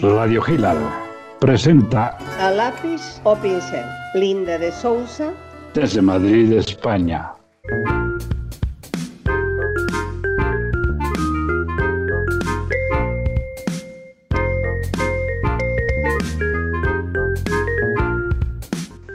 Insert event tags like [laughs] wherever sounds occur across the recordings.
Radio Gilal presenta A lápiz o pincel, Linda de Sousa. desde Madrid, España.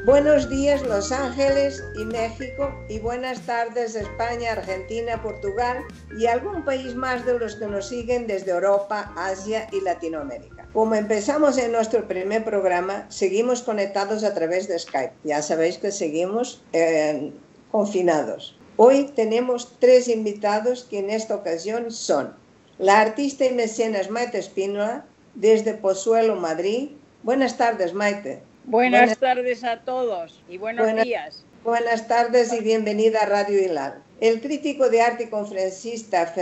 Buenos días Los Ángeles y México y buenas tardes España, Argentina, Portugal y algún país más de los que nos siguen desde Europa, Asia y Latinoamérica. Como empezamos en nuestro primer programa, seguimos conectados a través de Skype. Ya sabéis que seguimos eh, confinados. Hoy tenemos tres invitados que en esta ocasión son la artista y mecenas Maite Espínola desde Pozuelo, Madrid. Buenas tardes, Maite. Buenas, Buenas- tardes a todos y buenos Buenas- días. Buenas tardes y bienvenida a Radio Hilal. El crítico de arte y conferencista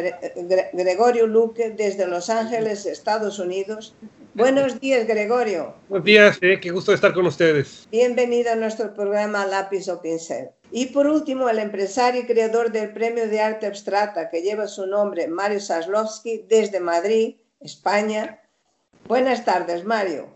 Gregorio Luque desde Los Ángeles, Estados Unidos. Buenos días, Gregorio. Buenos días, eh, qué gusto estar con ustedes. Bienvenido a nuestro programa Lápiz o Pincel. Y por último, el empresario y creador del Premio de Arte Abstracta que lleva su nombre, Mario Saslovsky, desde Madrid, España. Buenas tardes, Mario.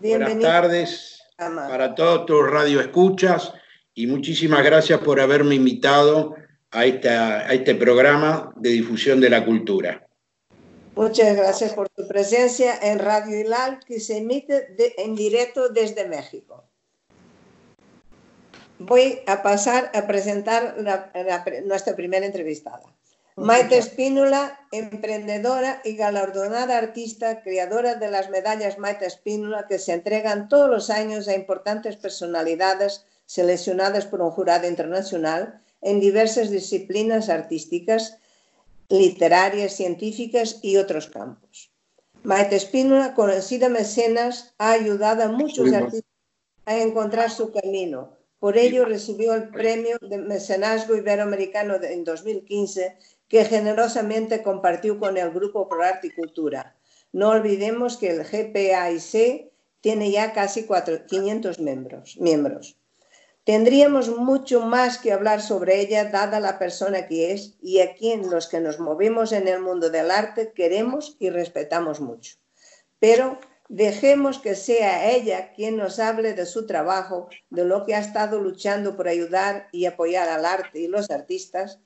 Buenas tardes para todos tus radioescuchas y muchísimas gracias por haberme invitado a, esta, a este programa de difusión de la cultura. Muchas gracias por tu presencia en Radio Hilal, que se emite de- en directo desde México. Voy a pasar a presentar la- la nuestra primera entrevistada. Maite Espínola, emprendedora y galardonada artista, creadora de las medallas Maite Espínola que se entregan todos los años a importantes personalidades seleccionadas por un jurado internacional en diversas disciplinas artísticas literarias, científicas y otros campos. Maite Espínola, conocida mecenas, ha ayudado a muchos artistas a encontrar su camino. Por ello recibió el premio de mecenazgo iberoamericano de- en 2015 que generosamente compartió con el Grupo Pro Arte y Cultura. No olvidemos que el GPAIC tiene ya casi cuatro- 500 miembros. miembros. Tendríamos mucho más que hablar sobre ella, dada la persona que es y a quien los que nos movemos en el mundo del arte queremos y respetamos mucho. Pero dejemos que sea ella quien nos hable de su trabajo, de lo que ha estado luchando por ayudar y apoyar al arte y los artistas.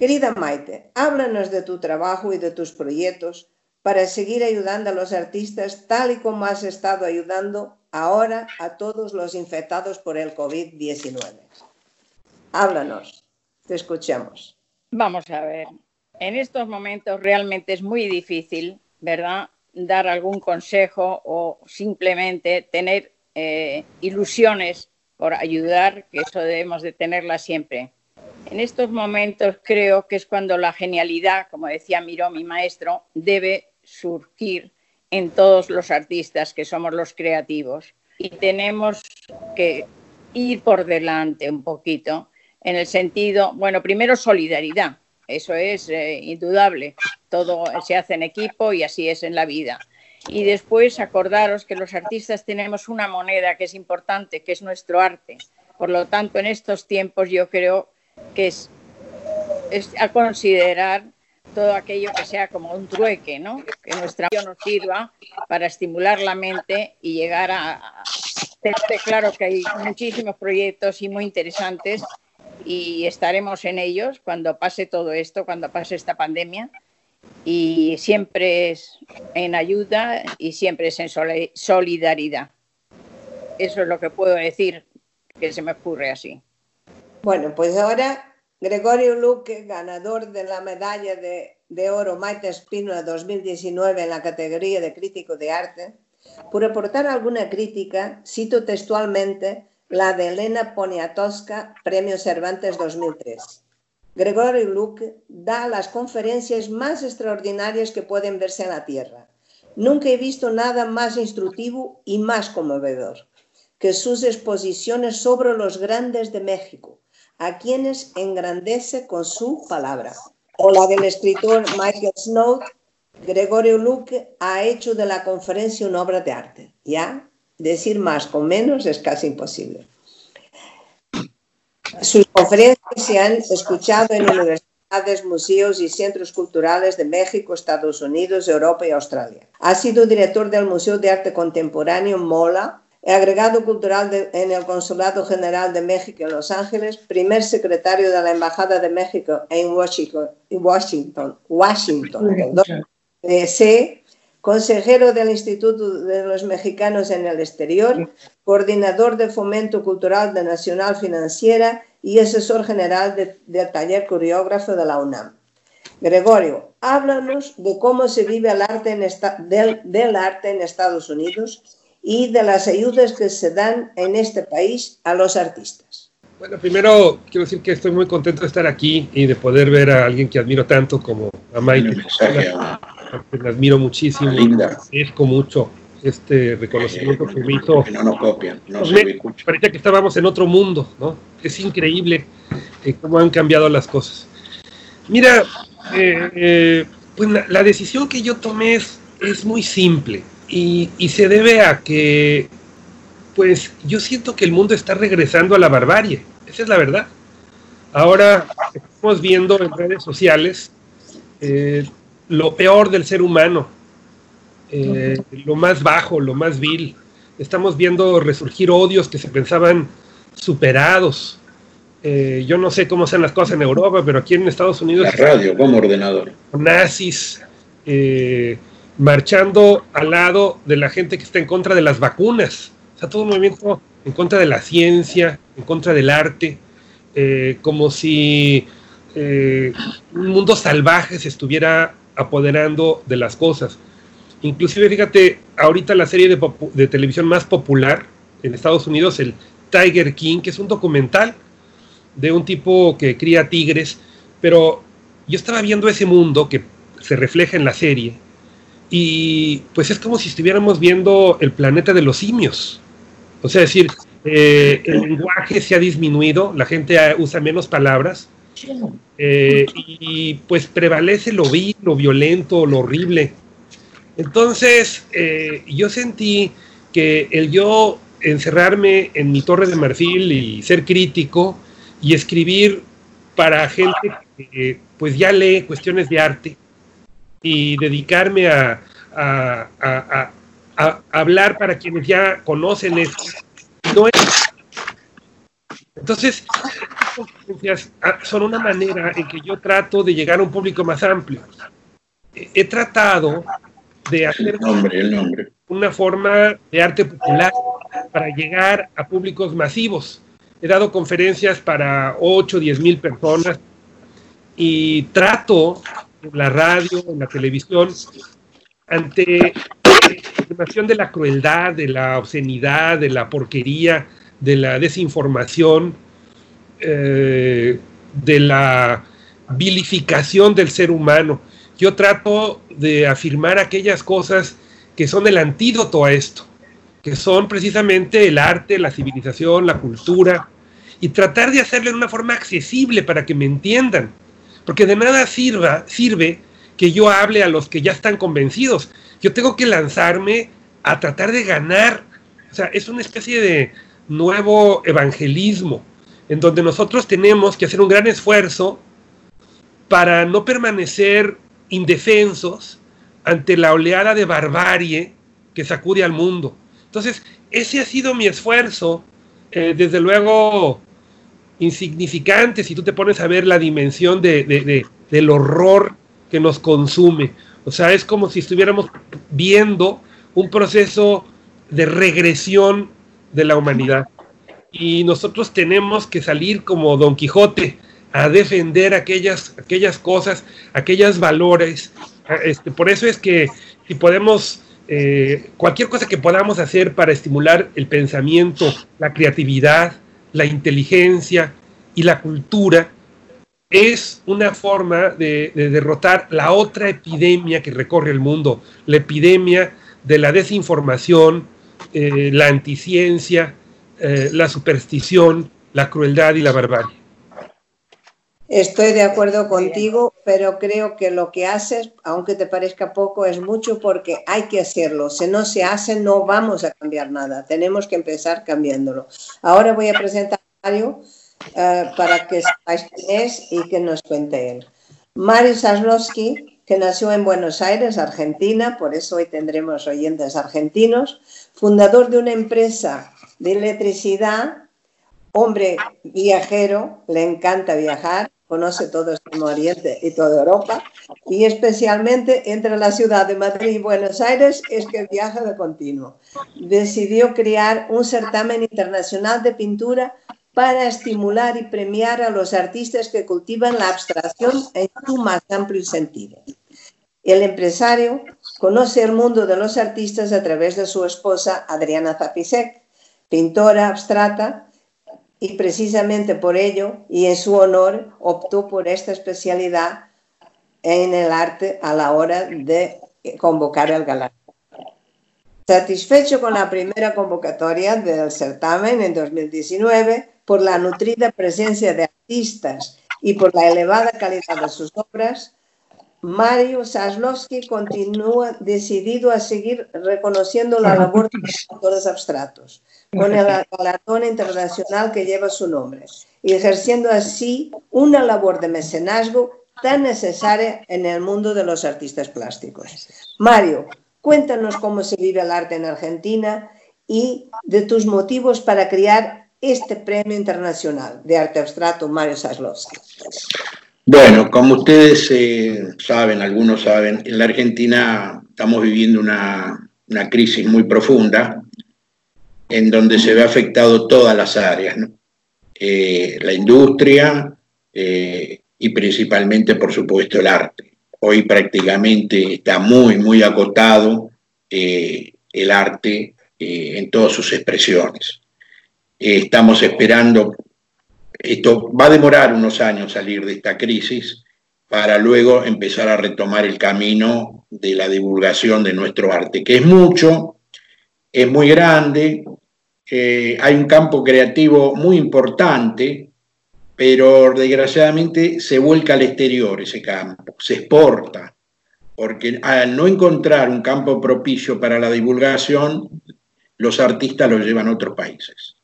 Querida Maite, háblanos de tu trabajo y de tus proyectos para seguir ayudando a los artistas tal y como has estado ayudando ahora a todos los infectados por el COVID-19. Háblanos, te escuchamos. Vamos a ver, en estos momentos realmente es muy difícil, ¿verdad? Dar algún consejo o simplemente tener eh, ilusiones por ayudar, que eso debemos de tenerla siempre. En estos momentos creo que es cuando la genialidad, como decía Miró, mi maestro, debe surgir en todos los artistas que somos los creativos. Y tenemos que ir por delante un poquito en el sentido, bueno, primero solidaridad, eso es eh, indudable, todo se hace en equipo y así es en la vida. Y después acordaros que los artistas tenemos una moneda que es importante, que es nuestro arte. Por lo tanto, en estos tiempos yo creo que es, es a considerar todo aquello que sea como un trueque, ¿no? Que nuestra nos sirva para estimular la mente y llegar a, tener claro que hay muchísimos proyectos y muy interesantes y estaremos en ellos cuando pase todo esto, cuando pase esta pandemia. Y siempre es en ayuda y siempre es en soli- solidaridad. Eso es lo que puedo decir que se me ocurre así. Bueno, pues ahora Gregorio Luque, ganador de la medalla de, de oro Maite Espínola 2019 en la categoría de crítico de arte, por aportar alguna crítica, cito textualmente la de Elena Poniatowska, Premio Cervantes 2003. Gregorio Luque da las conferencias más extraordinarias que pueden verse en la Tierra. Nunca he visto nada más instructivo y más conmovedor que sus exposiciones sobre los grandes de México, a quienes engrandece con su palabra. O la del escritor Michael Snow, Gregorio Luque ha hecho de la conferencia una obra de arte. ¿Ya? Decir más con menos es casi imposible. Sus conferencias se han escuchado en universidades museos y centros culturales de México, Estados Unidos, Europa y Australia. Ha sido director del Museo de Arte Contemporáneo MOLA, agregado cultural en el Consulado General de México en Los Ángeles, primer secretario de la Embajada de México en Washington, Washington, Washington consejero del Instituto de los Mexicanos en el Exterior, coordinador de Fomento Cultural de Nacional Financiera y asesor general del taller coreógrafo de la UNAM. Gregorio, háblanos de cómo se vive el arte en del, arte en Estados Unidos y de las ayudas que se dan en este país a los artistas. Bueno, primero quiero decir que estoy muy contento de estar aquí y de poder ver a alguien que admiro tanto como a Maite me admiro muchísimo. Linda. Agradezco mucho este reconocimiento que me hizo. no nos copian, no se Parecía que estábamos en otro mundo, ¿no? Es increíble eh, cómo han cambiado las cosas. Mira, eh, eh, pues la, decisión que yo tomé es, es muy simple y, y, se debe a que, pues yo siento que el mundo está regresando a la barbarie, esa es la verdad. Ahora estamos viendo en redes sociales lo peor del ser humano, eh, lo más bajo, lo más vil. Estamos viendo resurgir odios que se pensaban superados. Eh, yo no sé cómo sean las cosas en Europa, pero aquí en Estados Unidos... La radio como ordenador. Nazis eh, marchando al lado de la gente que está en contra de las vacunas. O sea, todo un movimiento en contra de la ciencia, en contra del arte, como si un mundo salvaje se estuviera apoderando de las cosas. Inclusive, fíjate, ahorita la serie de, televisión más popular en Estados Unidos, el Tiger King, que es un documental de un tipo que cría tigres, pero yo estaba viendo ese mundo que se refleja en la serie y pues es como si estuviéramos viendo el planeta de los simios. O sea, es decir, eh, el lenguaje se ha disminuido, la gente usa menos palabras, eh, y pues prevalece lo vil, lo violento, lo horrible. Entonces, eh, yo sentí que el yo encerrarme en mi torre de marfil y ser crítico y escribir para gente que pues ya lee cuestiones de arte y dedicarme a, a, hablar para quienes ya conocen esto, no es entonces, ah, son una manera en que yo trato de llegar a un público más amplio. He tratado de hacer una forma de arte popular para llegar a públicos masivos. He dado conferencias para 8 o 10 mil personas y trato la radio, en la televisión, ante la información de la crueldad, de la obscenidad, de la porquería, de la desinformación, eh, de la vilificación del ser humano. Yo trato de afirmar aquellas cosas que son el antídoto a esto, que son precisamente el arte, la civilización, la cultura, y tratar de hacerlo en una forma accesible para que me entiendan, porque de nada sirva, sirve que yo hable a los que ya están convencidos. Yo tengo que lanzarme a tratar de ganar. O sea, es una especie de, nuevo evangelismo, en donde nosotros tenemos que hacer un gran esfuerzo para no permanecer indefensos ante la oleada de barbarie que sacude al mundo. Entonces, ese ha sido mi esfuerzo, eh, desde luego insignificante si tú te pones a ver la dimensión de, del horror que nos consume. O sea, es como si estuviéramos viendo un proceso de regresión de la humanidad. Y nosotros tenemos que salir como Don Quijote a defender aquellas, aquellas cosas, aquellos valores. Este, por eso es que si podemos, eh, cualquier cosa que podamos hacer para estimular el pensamiento, la creatividad, la inteligencia y la cultura, es una forma de, derrotar la otra epidemia que recorre el mundo, la epidemia de la desinformación, eh, la anticiencia, eh, la superstición, la crueldad y la barbarie. Estoy de acuerdo contigo, pero creo que lo que haces, aunque te parezca poco, es mucho porque hay que hacerlo. Si no se hace, no vamos a cambiar nada. Tenemos que empezar cambiándolo. Ahora voy a presentar a Mario eh, para que sepáis quién es y que nos cuente él. Mario Saslowski, que nació en Buenos Aires, Argentina, por eso hoy tendremos oyentes argentinos, fundador de una empresa de electricidad, hombre viajero, le encanta viajar, conoce todo Extremo Oriente y toda Europa, y especialmente entre la ciudad de Madrid y Buenos Aires es que viaja de continuo. Decidió crear un certamen internacional de pintura para estimular y premiar a los artistas que cultivan la abstracción en su más amplio sentido. El empresario conoce el mundo de los artistas a través de su esposa Adriana Zapisek, pintora abstrata y precisamente por ello y en su honor optó por esta especialidad en el arte a la hora de convocar el galardón. Satisfecho con la primera convocatoria del certamen en 2019, por la nutrida presencia de artistas y por la elevada calidad de sus obras, Mario Saslowski continúa decidido a seguir reconociendo la labor de los autores abstratos, con el galardón internacional que lleva su nombre, y ejerciendo así una labor de mecenazgo tan necesaria en el mundo de los artistas plásticos. Mario, cuéntanos cómo se vive el arte en Argentina y de tus motivos para crear este premio internacional de arte abstracto Mario Saslowski. Bueno, como ustedes eh, saben, algunos saben, en la Argentina estamos viviendo una, crisis muy profunda en donde se ve afectado todas las áreas, eh, la industria eh, y principalmente, por supuesto, el arte. Hoy prácticamente está muy, muy acotado el arte en todas sus expresiones. estamos esperando esto va a demorar unos años salir de esta crisis para luego empezar a retomar el camino de la divulgación de nuestro arte, que es mucho, es muy grande, hay un campo creativo muy importante, pero desgraciadamente se vuelca al exterior ese campo, se exporta, porque al no encontrar un campo propicio para la divulgación, los artistas lo llevan a otros países.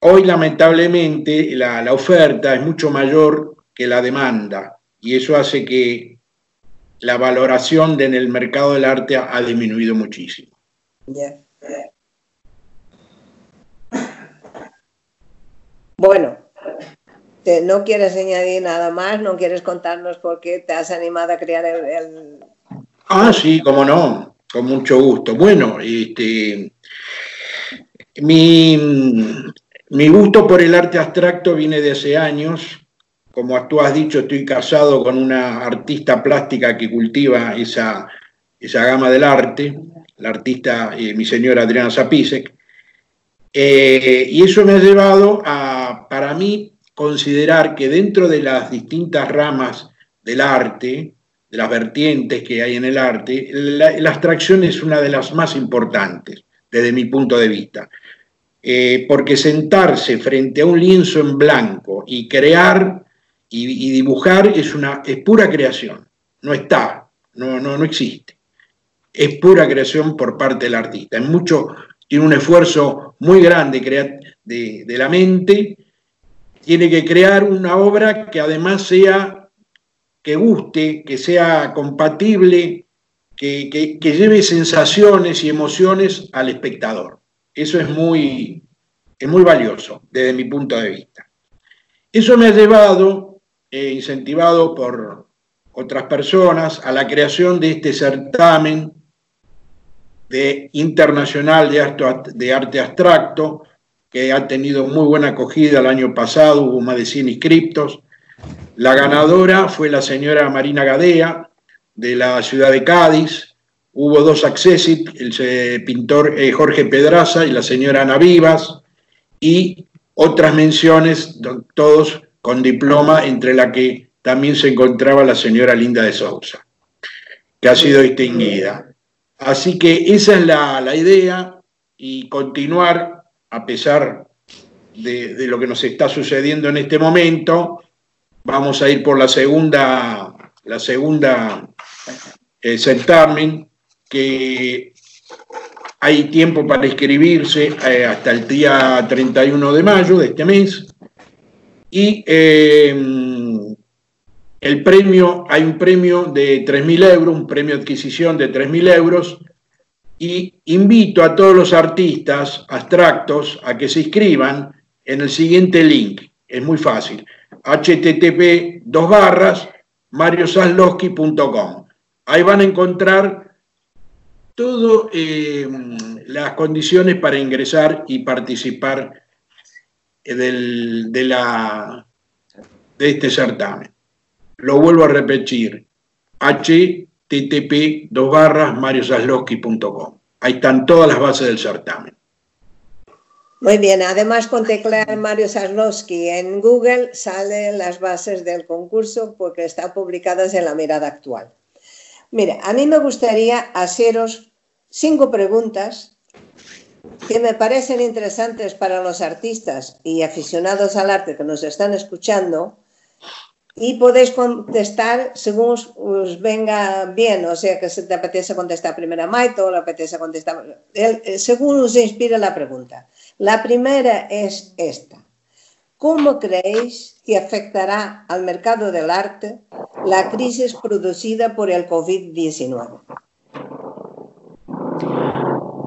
Hoy lamentablemente la, oferta es mucho mayor que la demanda y eso hace que la valoración en el mercado del arte ha, disminuido muchísimo. Bueno, ¿no quieres añadir nada más? ¿No quieres contarnos por qué te has animado a crear el... Ah, sí, cómo no, con mucho gusto. Bueno, este, mi, mi gusto por el arte abstracto viene de hace años. Como tú has dicho, estoy casado con una artista plástica que cultiva esa, esa gama del arte, la artista, eh, mi señora Adriana Zapisek. Eh, y eso me ha llevado a, para mí, considerar que dentro de las distintas ramas del arte, de las vertientes que hay en el arte, la abstracción es una de las más importantes desde mi punto de vista. Eh, porque sentarse frente a un lienzo en blanco y crear y, dibujar es, una, es pura creación, no está, no, no, no existe. Es pura creación por parte del artista. Es mucho, tiene un esfuerzo muy grande de, la mente, tiene que crear una obra que además sea, que guste, que sea compatible, que, que lleve sensaciones y emociones al espectador. Eso es muy, es muy valioso desde mi punto de vista. Eso me ha llevado, eh, incentivado por otras personas, a la creación de este certamen de internacional de arte, de arte abstracto, que ha tenido muy buena acogida el año pasado, hubo más de 100 inscriptos. La ganadora fue la señora Marina Gadea, de la ciudad de Cádiz, Hubo dos accessit, el pintor eh, Jorge Pedraza y la señora Ana Vivas, y otras menciones, todos con diploma, entre la que también se encontraba la señora Linda de Sousa, que ha sido distinguida. Así que esa es la, idea y continuar, a pesar de, lo que nos está sucediendo en este momento, vamos a ir por la segunda, la segunda eh, certamen que hay tiempo para inscribirse eh, hasta el día 31 de mayo de este mes. Y eh, el premio, hay un premio de 3.000 euros, un premio de adquisición de 3.000 euros, y invito a todos los artistas abstractos a que se inscriban en el siguiente link. Es muy fácil. http dos barras mariosaslowski.com. Ahí van a encontrar todas eh, las condiciones para ingresar y participar del, de, este certamen. Lo vuelvo a repetir, http dos barras mariosaslowski.com. Ahí están todas las bases del certamen. Muy bien, además con teclear Mario Saslowski en Google salen las bases del concurso porque están publicadas en la mirada actual. Mire, a mí me gustaría haceros cinco preguntas que me parecen interesantes para los artistas y aficionados al arte que nos están escuchando y podéis contestar según os, venga bien, o sea que si te apetece contestar primero a Maito o le apetece contestar, eh, según os inspira la pregunta. La primera es esta. ¿Cómo creéis que afectará al mercado del arte la crisis producida por el COVID-19?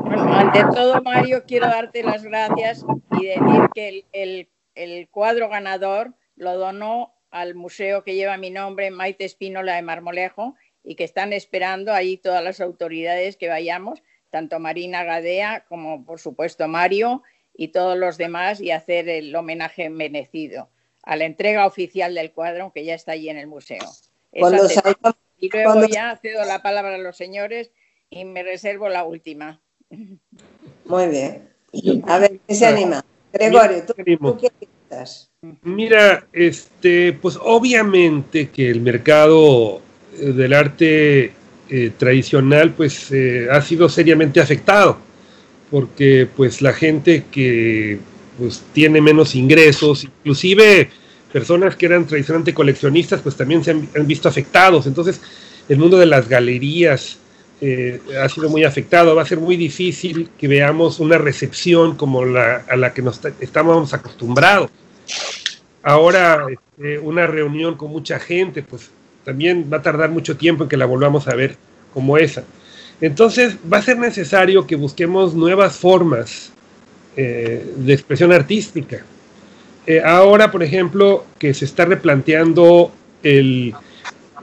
Bueno, ante todo, Mario, quiero darte las gracias y decir que el, el cuadro ganador lo donó al museo que lleva mi nombre, Maite Espínola de Marmolejo, y que están esperando ahí todas las autoridades que vayamos, tanto Marina Gadea como, por supuesto, Mario y todos los demás, y hacer el homenaje merecido a la entrega oficial del cuadro que ya está allí en el museo. y luego ya cedo la palabra a los señores y me reservo la última. [laughs] Muy bien. A ver, ¿qué se anima? Gregorio, ¿tú, ¿tú qué Mira, este, pues obviamente que el mercado eh, del arte eh, tradicional pues eh, ha sido seriamente afectado porque pues la gente que pues tiene menos ingresos, inclusive personas que eran tradicionalmente coleccionistas pues también se han, visto afectados. Entonces el mundo de las galerías ha sido muy afectado. Va a ser muy difícil que veamos una recepción como la a la que nos estamos acostumbrados. Ahora, este, una reunión con mucha gente, pues también va a tardar mucho tiempo en que la volvamos a ver como esa. Entonces, va a ser necesario que busquemos nuevas formas eh, de expresión artística. Eh, ahora, por ejemplo, que se está replanteando el,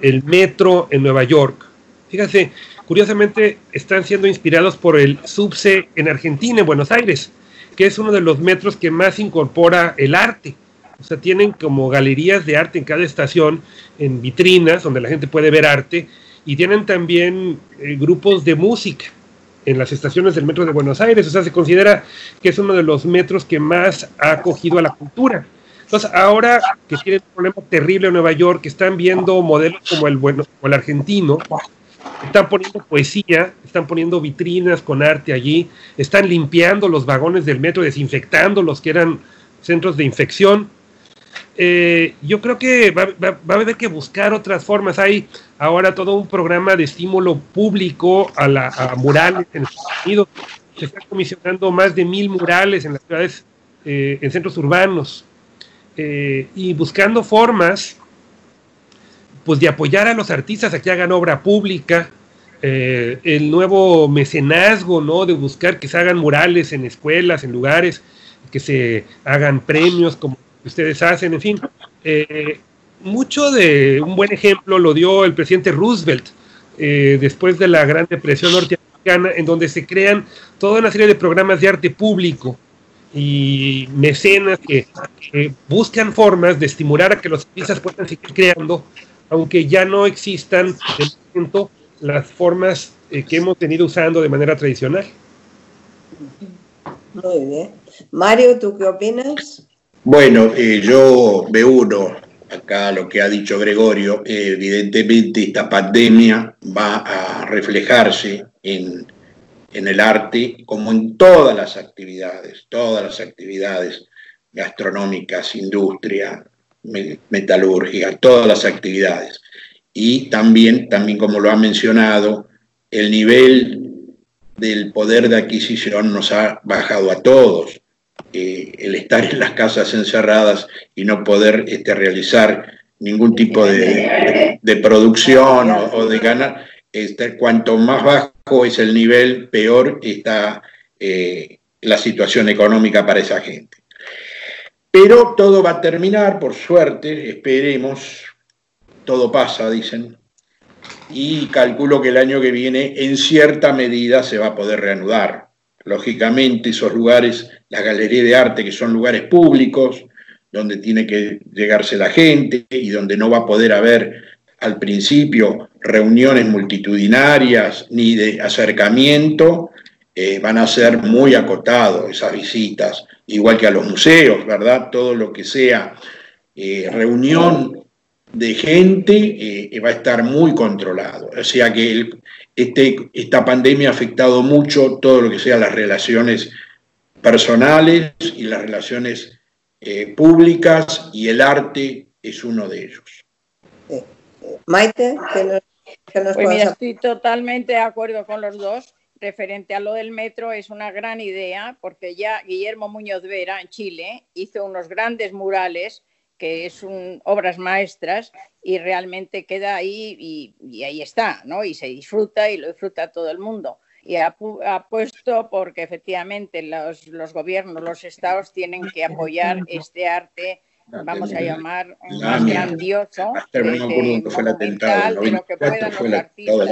el metro en Nueva York. Fíjense, curiosamente están siendo inspirados por el subse en Argentina, en Buenos Aires, que es uno de los metros que más incorpora el arte. O sea, tienen como galerías de arte en cada estación, en vitrinas donde la gente puede ver arte, y tienen también eh, grupos de música en las estaciones del metro de Buenos Aires. O sea, se considera que es uno de los metros que más ha acogido a la cultura. Entonces, ahora que tienen un problema terrible en Nueva York, que están viendo modelos como el, bueno, como el argentino, están poniendo poesía, están poniendo vitrinas con arte allí, están limpiando los vagones del metro, desinfectando los que eran centros de infección. Eh, yo creo que va, a haber que buscar otras formas. Hay ahora todo un programa de estímulo público a, la, murales en Estados Unidos. Se están comisionando más de mil murales en las ciudades, eh, en centros urbanos, eh, y buscando formas pues de apoyar a los artistas a que hagan obra pública, eh, el nuevo mecenazgo, ¿no? De buscar que se hagan murales en escuelas, en lugares, que se hagan premios como ustedes hacen, en fin. Eh, mucho de un buen ejemplo lo dio el presidente Roosevelt eh, después de la Gran Depresión norteamericana, en donde se crean toda una serie de programas de arte público y mecenas que, que buscan formas de estimular a que los artistas puedan seguir creando aunque ya no existan de momento las formas eh, que hemos tenido usando de manera tradicional. Muy bien. Mario, ¿tú qué opinas? Bueno, eh, yo veo uno acá lo que ha dicho Gregorio, evidentemente esta pandemia va a reflejarse en, en, el arte como en todas las actividades, todas las actividades gastronómicas, industria, metalúrgica, todas las actividades. Y también, también como lo ha mencionado, el nivel del poder de adquisición nos ha bajado a todos. Eh, el estar en las casas encerradas y no poder este, realizar ningún tipo de, producción o, de ganar. Este, cuanto más bajo es el nivel, peor está eh, la situación económica para esa gente. Pero todo va a terminar, por suerte, esperemos, todo pasa, dicen, y calculo que el año que viene en cierta medida se va a poder reanudar. Lógicamente esos lugares, las galerías de arte, que son lugares públicos, donde tiene que llegarse la gente y donde no va a poder haber al principio reuniones multitudinarias ni de acercamiento, eh, van a ser muy acotados esas visitas, igual que a los museos, ¿verdad? Todo lo que sea eh, reunión de gente eh, va a estar muy controlado. O sea que este, esta pandemia ha afectado mucho todo lo que sea las relaciones personales y las relaciones públicas y el arte es uno de ellos. Maite, que nos, pues estoy totalmente de acuerdo con los dos referente a lo del metro es una gran idea porque ya Guillermo Muñoz Vera en Chile hizo unos grandes murales que son obras maestras y realmente queda ahí y, ahí está, ¿no? Y se disfruta y lo disfruta todo el mundo. Y ha, puesto porque efectivamente los gobiernos, los estados tienen que apoyar este arte vamos a llamar más grandioso, de, lo que puedan los artistas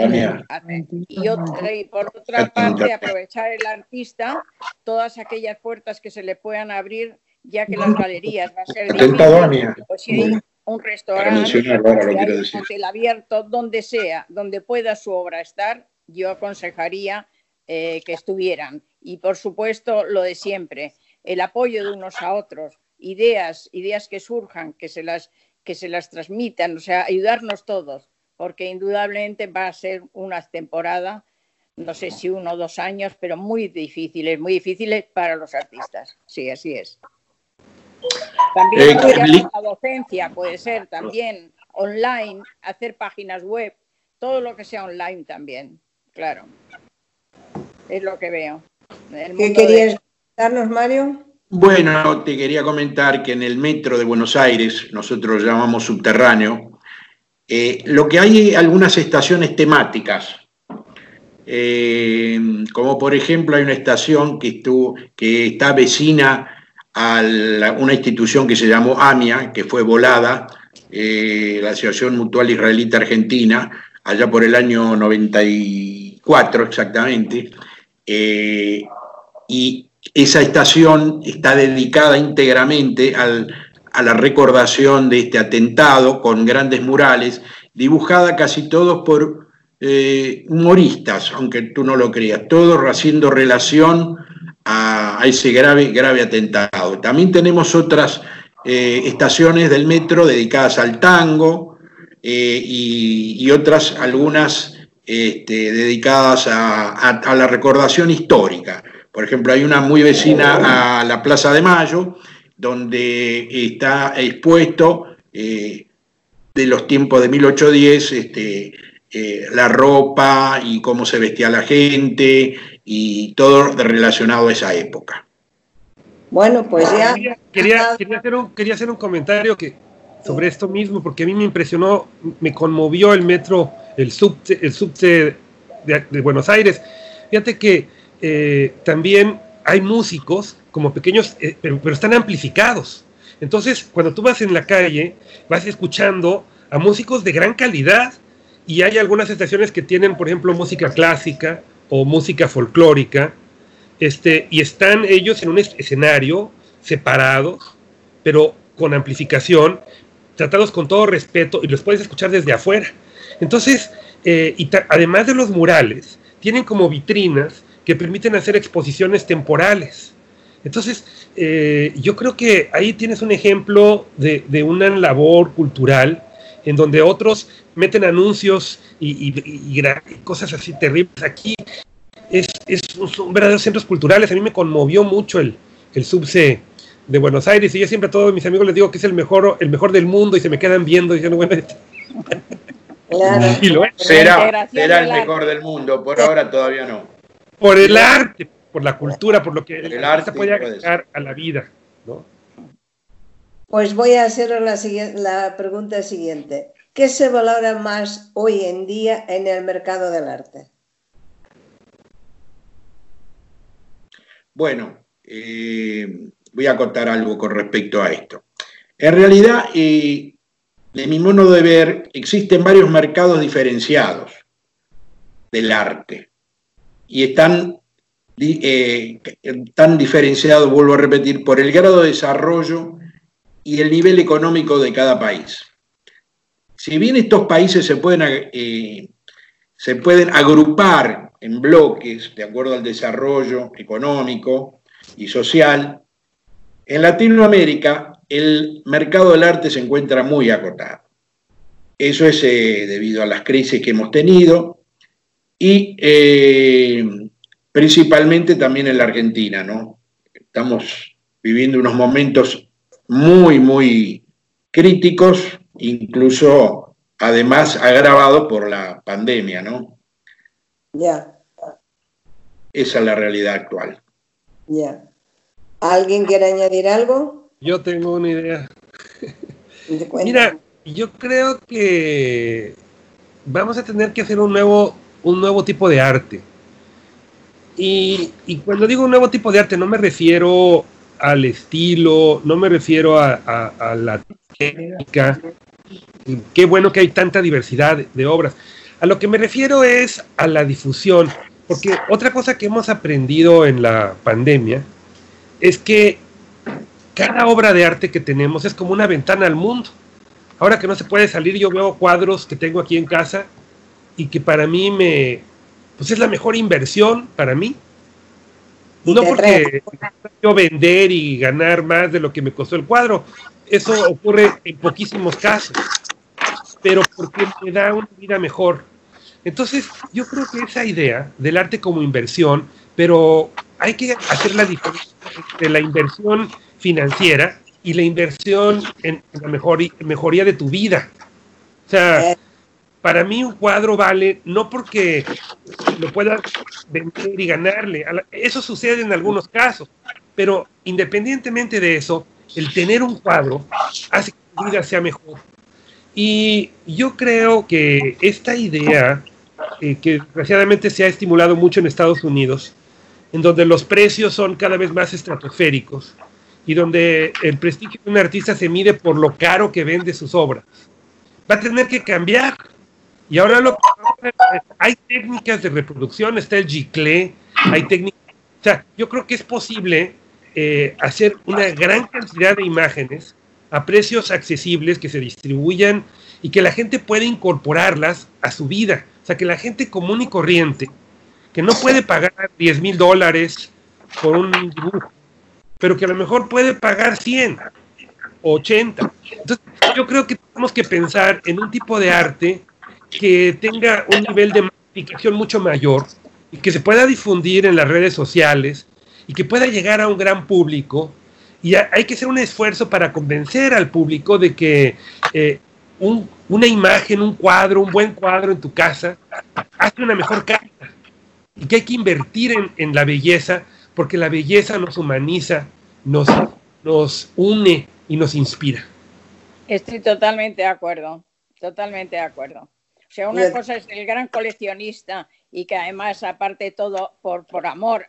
hacer. Y, por otra parte, aprovechar el artista todas aquellas puertas que se le puedan abrir, ya que las galerías va a ser difícil, pues si hay un restaurante, un hotel abierto, donde sea, donde pueda su obra estar, yo aconsejaría eh, que estuvieran. Y por supuesto, lo de siempre, el apoyo de unos a otros ideas, ideas que surjan, que se las, que se las transmitan, o sea, ayudarnos todos, porque indudablemente va a ser una temporada, no sé si uno o dos años, pero muy difíciles, muy difíciles para los artistas. Sí, así es. También eh, la docencia puede ser también online, hacer páginas web, todo lo que sea online también, claro. Es lo que veo. ¿Qué querías darnos, Mario? Bueno, te quería comentar que en el metro de Buenos Aires, nosotros lo llamamos subterráneo, eh, lo que hay algunas estaciones temáticas, eh, como por ejemplo hay una estación que, que está vecina a una institución que se llamó AMIA, que fue volada, eh, la Asociación Mutual Israelita Argentina, allá por el año 94 exactamente, y esa estación está dedicada íntegramente a la recordación de este atentado con grandes murales, dibujada casi todos por eh, humoristas, aunque tú no lo creas, todos haciendo relación a, ese grave, grave atentado. También tenemos otras eh, estaciones del metro dedicadas al tango eh, y, otras, algunas este, dedicadas a la recordación histórica. Por ejemplo, hay una muy vecina a la Plaza de Mayo, donde está expuesto eh, de los tiempos de 1810 este, eh, la ropa y cómo se vestía la gente y todo relacionado a esa época. Bueno, pues ya... Quería, hacer, un, quería hacer un comentario que, sobre esto mismo, porque a mí me impresionó, me conmovió el metro, el subte, el subte de Buenos Aires. Fíjate que eh, también hay músicos como pequeños, eh, pero, están amplificados. Entonces, cuando tú vas en la calle, vas escuchando a músicos de gran calidad y hay algunas estaciones que tienen, por ejemplo, música clásica o música folclórica, este, y están ellos en un escenario separados, pero con amplificación, tratados con todo respeto y los puedes escuchar desde afuera. Entonces, eh, y además de los murales, tienen como vitrinas que permiten hacer exposiciones temporales. Entonces, eh, yo creo que ahí tienes un ejemplo de, una labor cultural en donde otros meten anuncios y, cosas así terribles. Aquí es, es, son verdaderos centros culturales. A mí me conmovió mucho el, el subse de Buenos Aires y yo siempre a todos mis amigos les digo que es el mejor, el mejor del mundo y se me quedan viendo diciendo, bueno, este y lo Será, será el mejor del mundo, por ahora todavía no por el arte, por la cultura, por lo que el, arte puede agregar a la vida, ¿no? Pues voy a hacer la, la pregunta siguiente. ¿Qué se valora más hoy en día en el mercado del arte? Bueno, eh, voy a contar algo con respecto a esto. En realidad, eh, de mi modo de ver, existen varios mercados diferenciados del arte y están, eh, diferenciados, vuelvo a repetir, por el grado de desarrollo y el nivel económico de cada país. Si bien estos países se pueden, eh, se pueden agrupar en bloques de acuerdo al desarrollo económico y social, en Latinoamérica el mercado del arte se encuentra muy acotado. Eso es eh, debido a las crisis que hemos tenido y eh, principalmente también en la Argentina, ¿no? Estamos viviendo unos momentos muy, muy críticos, incluso además agravados por la pandemia, ¿no? Ya. Esa es la realidad actual. Ya. ¿Alguien quiere añadir algo? Yo tengo una idea. [laughs] Mira, yo creo que vamos a tener que hacer un nuevo, un nuevo tipo de arte. Y, cuando digo un nuevo tipo de arte, no me refiero al estilo, no me refiero a, a la técnica. Qué bueno que hay tanta diversidad de obras. A lo que me refiero es a la difusión, porque otra cosa que hemos aprendido en la pandemia es que cada obra de arte que tenemos es como una ventana al mundo. Ahora que no se puede salir, yo veo cuadros que tengo aquí en casa y que para mí me, pues es la mejor inversión para mí. No porque yo vender y ganar más de lo que me costó el cuadro, eso ocurre en poquísimos casos, pero porque me da una vida mejor. Entonces, yo creo que esa idea del arte como inversión, pero hay que hacer la diferencia entre la inversión financiera y la inversión en, la mejoría de tu vida. O sea, para mí un cuadro vale no porque lo puedas vender y ganarle, eso sucede en algunos casos, pero independientemente de eso, el tener un cuadro hace que tu vida sea mejor. Y yo creo que esta idea, eh, que desgraciadamente se ha estimulado mucho en Estados Unidos, en donde los precios son cada vez más estratosféricos y donde el prestigio de un artista se mide por lo caro que vende sus obras. Va a tener que cambiar. Y ahora lo hay técnicas de reproducción, está el gicle, hay técnicas, o sea, yo creo que es posible eh, hacer una gran cantidad de imágenes a precios accesibles que se distribuyan y que la gente pueda incorporarlas a su vida. O sea, que la gente común y corriente que no puede pagar 10 mil dólares por un dibujo, pero que a lo mejor puede pagar 100, 80. Entonces, yo creo que tenemos que pensar en un tipo de arte que tenga un nivel de masificación mucho mayor y que se pueda difundir en las redes sociales y que pueda llegar a un gran público. Y hay que hacer un esfuerzo para convencer al público de que eh, una imagen, un cuadro, un buen cuadro en tu casa hace una mejor casa y que hay que invertir en, la belleza, porque la belleza nos humaniza, nos, nos une y nos inspira. Estoy totalmente de acuerdo, totalmente de acuerdo. O sea, una cosa es el gran coleccionista y que además, aparte de todo, por, por amor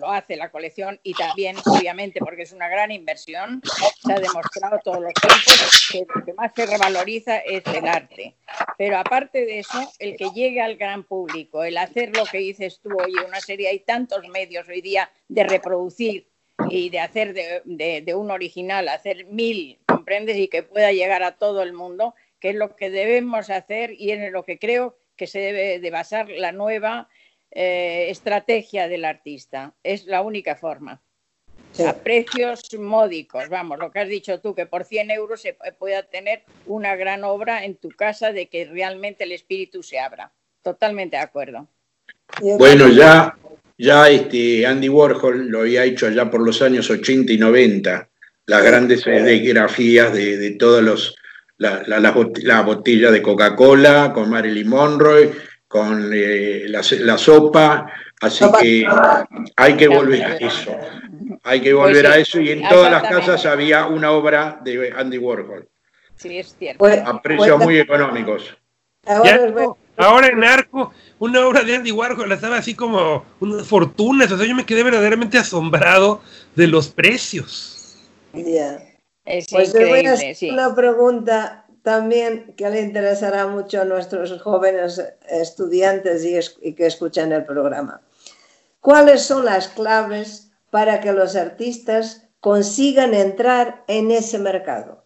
lo hace la colección y también, obviamente, porque es una gran inversión, se ha demostrado todos los tiempos que lo que más se revaloriza es el arte. Pero aparte de eso, el que llegue al gran público, el hacer lo que dices tú, oye, una serie, hay tantos medios hoy día de reproducir y de hacer de, de, de un original, hacer mil, ¿comprendes? Y que pueda llegar a todo el mundo, que es lo que debemos hacer y en lo que creo que se debe de basar la nueva eh, estrategia del artista. Es la única forma. A precios módicos, vamos, lo que has dicho tú, que por 100 euros se pueda tener una gran obra en tu casa de que realmente el espíritu se abra. Totalmente de acuerdo. Bueno, ya, ya este Andy Warhol lo había hecho allá por los años 80 y 90, las grandes grafías de, de todos los la, botella de Coca-Cola con Marilyn Monroe, con eh, la, sopa, así que hay que volver a eso. hay que volver pues a eso y en todas las casas había una obra de Andy Warhol. Sí, es cierto. Pues, a precios muy económicos. Ahora, en Arco, una obra de Andy Warhol estaba así como unas fortunas. O sea, yo me quedé verdaderamente asombrado de los precios. Ya. Es pues voy a hacer una pregunta también que le interesará mucho a nuestros jóvenes estudiantes y, y que escuchan el programa. ¿Cuáles son las claves para que los artistas consigan entrar en ese mercado?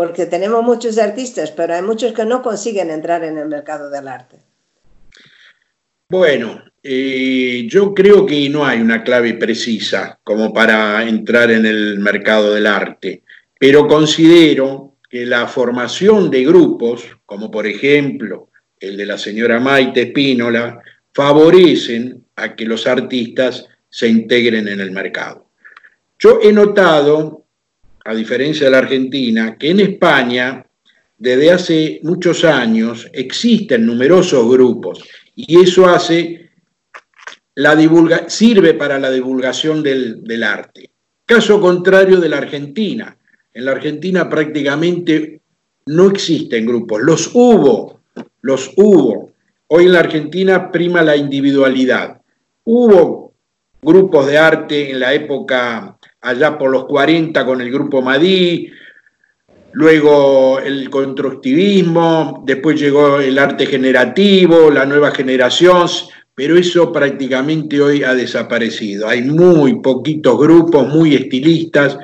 porque tenemos muchos artistas, pero hay muchos que no consiguen entrar en el mercado del arte. Bueno, eh, yo creo que no hay una clave precisa como para entrar en el mercado del arte, pero considero que la formación de grupos, como por ejemplo el de la señora Maite Espínola, favorecen a que los artistas se integren en el mercado. Yo he notado a diferencia de la Argentina, que en España desde hace muchos años existen numerosos grupos y eso hace la divulga sirve para la divulgación del, arte. Caso contrario de la Argentina. En la Argentina prácticamente no existen grupos, los hubo, los hubo. Hoy en la Argentina prima la individualidad. Hubo grupos de arte en la época allá por los 40 con el grupo Madí, luego el constructivismo, después llegó el arte generativo, la nueva generación, pero eso prácticamente hoy ha desaparecido. Hay muy poquitos grupos, muy estilistas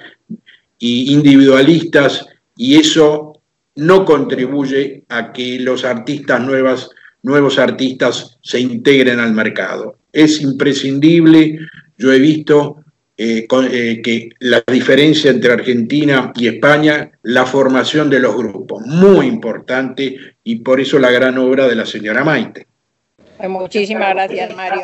e individualistas, y eso no contribuye a que los artistas nuevas, nuevos artistas se integren al mercado. Es imprescindible, yo he visto eh, eh, que la diferencia entre Argentina y España, la formación de los grupos, muy importante y por eso la gran obra de la señora Maite. Pues muchísimas gracias, Mario.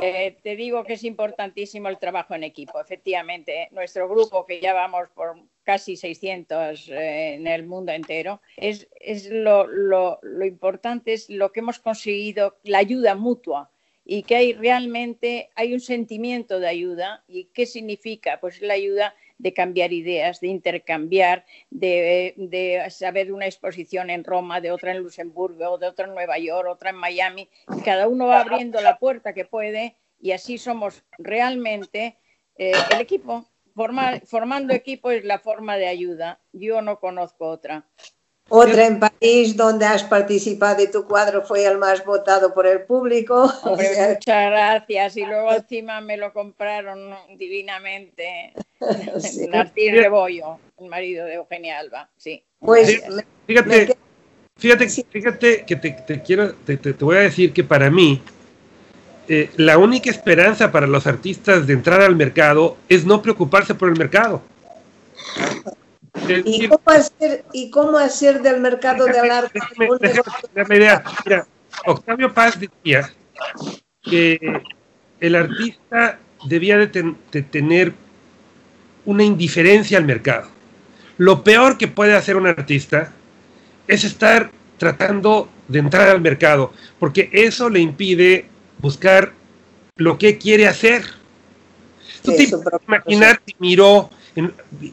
Eh, te digo que es importantísimo el trabajo en equipo. Efectivamente, nuestro grupo, que ya vamos por casi 600 en el mundo entero, es, es lo, lo, lo importante es lo que hemos conseguido, la ayuda mutua y que hay realmente hay un sentimiento de ayuda. ¿Y qué significa? Pues la ayuda de cambiar ideas, de intercambiar, de, de, saber una exposición en Roma, de otra en Luxemburgo, de otra en Nueva York, otra en Miami. Cada uno va abriendo la puerta que puede y así somos realmente eh, el equipo. formando equipo es la forma de ayuda. Yo no conozco otra. Otra en París, donde has participado y tu cuadro fue el más votado por el público. [laughs] muchas gracias. Y luego encima me lo compraron divinamente. [laughs] Sí. Rebollo, el marido de Eugenia Alba. Sí. Pues, fíjate, fíjate, fíjate que te, quiero, te, voy a decir que para mí, eh, la única esperanza para los artistas de entrar al mercado es no preocuparse por el mercado. ¿Y cómo, hacer, ¿Y cómo hacer del mercado del arte? Mira, Octavio Paz decía que el artista debía de, tener una indiferencia al mercado. Lo peor que puede hacer un artista es estar tratando de entrar al mercado, porque eso le impide buscar lo que quiere hacer. Tú te imaginar miró,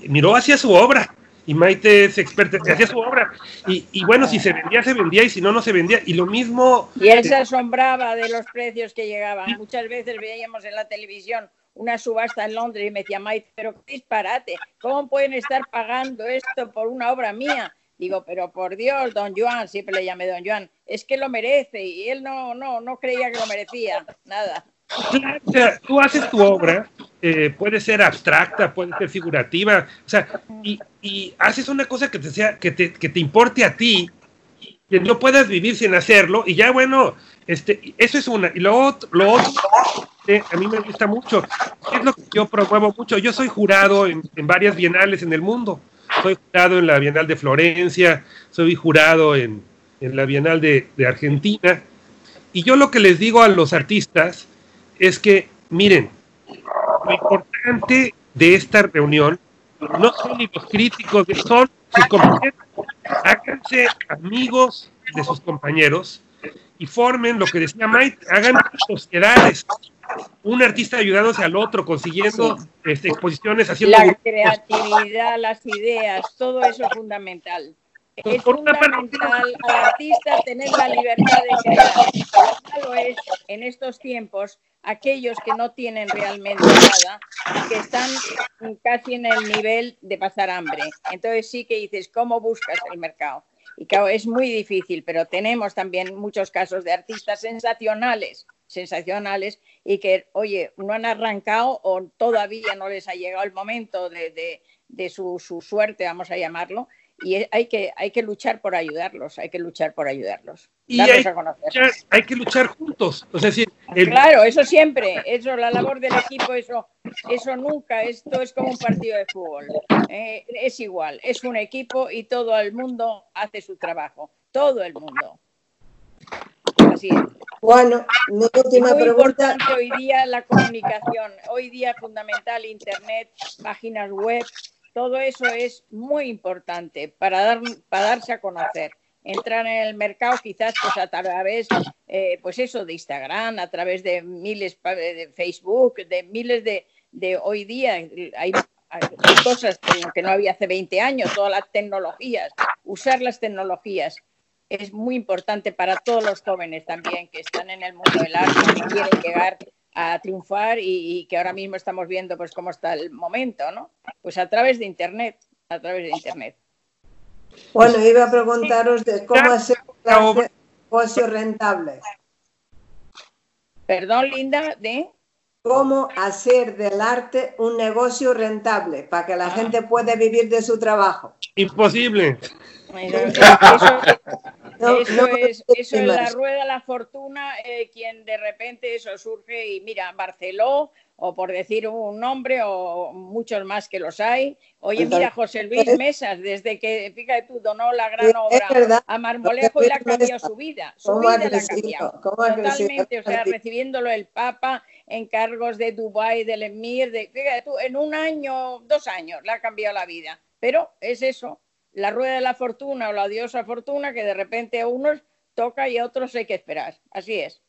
miró hacia su obra y Maite es experta, hacía su obra. Y, bueno, si se vendía, se vendía, y si no, no se vendía. Y lo mismo. Y él se asombraba de los precios que llegaban. Muchas veces veíamos en la televisión una subasta en Londres y me decía, Maite, pero qué disparate, ¿cómo pueden estar pagando esto por una obra mía? Digo, pero por Dios, don Joan, siempre le llamé don Joan, es que lo merece y él no, no, no creía que lo merecía, nada. Tú haces tu obra, eh, puede ser abstracta, puede ser figurativa, o sea, y, haces una cosa que te, sea, que te, que te importe a ti, que no puedas vivir sin hacerlo, y ya bueno, este, eso es una. Y lo otro, lo otro a mí me gusta mucho, es lo que yo promuevo mucho. Yo soy jurado en, varias bienales en el mundo. Soy jurado en la Bienal de Florencia, soy jurado en, en la Bienal de, de Argentina. Y yo lo que les digo a los artistas es que, miren, lo importante de esta reunión no son ni los críticos, son sus compañeros. Háganse amigos de sus compañeros y formen lo que decía Mike, hagan sociedades, un artista ayudándose al otro, consiguiendo este, exposiciones, haciendo... La creatividad, las ideas, todo eso es fundamental. Es fundamental al artista tener la libertad de crear. Lo es en estos tiempos aquellos que no tienen realmente nada, que están casi en el nivel de pasar hambre. Entonces sí que dices, ¿cómo buscas el mercado? Y claro, es muy difícil, pero tenemos también muchos casos de artistas sensacionales, sensacionales, y que, oye, no han arrancado o todavía no les ha llegado el momento de, su, su, suerte, vamos a llamarlo, y hay que, hay que luchar por ayudarlos, hay que luchar por ayudarlos. Y hay, hay, que luchar juntos. O sea, Claro, eso siempre, eso, la labor del equipo, eso, eso nunca, esto es como un partido de fútbol. Eh, es igual, es un equipo y todo el mundo hace su trabajo, todo el mundo. Así es. Bueno, mi última muy pregunta. importante hoy día la comunicación, hoy día fundamental Internet, páginas web, todo eso es muy importante para, dar, para darse a conocer. Entrar en el mercado quizás pues a través, eh, pues eso, de Instagram, a través de miles de Facebook, de miles de, de hoy día. Hay, cosas que no había hace 20 años, todas las tecnologías. Usar las tecnologías es muy importante para todos los jóvenes también que están en el mundo del arte y quieren llegar a triunfar y, que ahora mismo estamos viendo pues cómo está el momento, ¿no? Pues a través de Internet, a través de Internet. Bueno, iba a preguntaros de cómo hacer un negocio rentable. Perdón, Linda, ¿de? ¿Cómo hacer del arte un negocio rentable para que la ah. gente pueda vivir de su trabajo? Imposible. Eso, es, eso es la rueda la fortuna, eh, quien de repente eso surge y mira, Barceló, o por decir un nombre, o muchos más que los hay. Oye, mira, José Luis Mesas, desde que, fíjate tú, donó la gran obra a Marmolejo y la cambió su vida. Su vida la ha cambiado. Totalmente, o sea, recibiéndolo el Papa, encargos de Dubái, del Emir, de, fíjate tú, en un año, dos años, le ha cambiado la vida. Pero es eso, la rueda de la fortuna o la diosa fortuna que de repente a unos toca y a otros hay que esperar. Así es.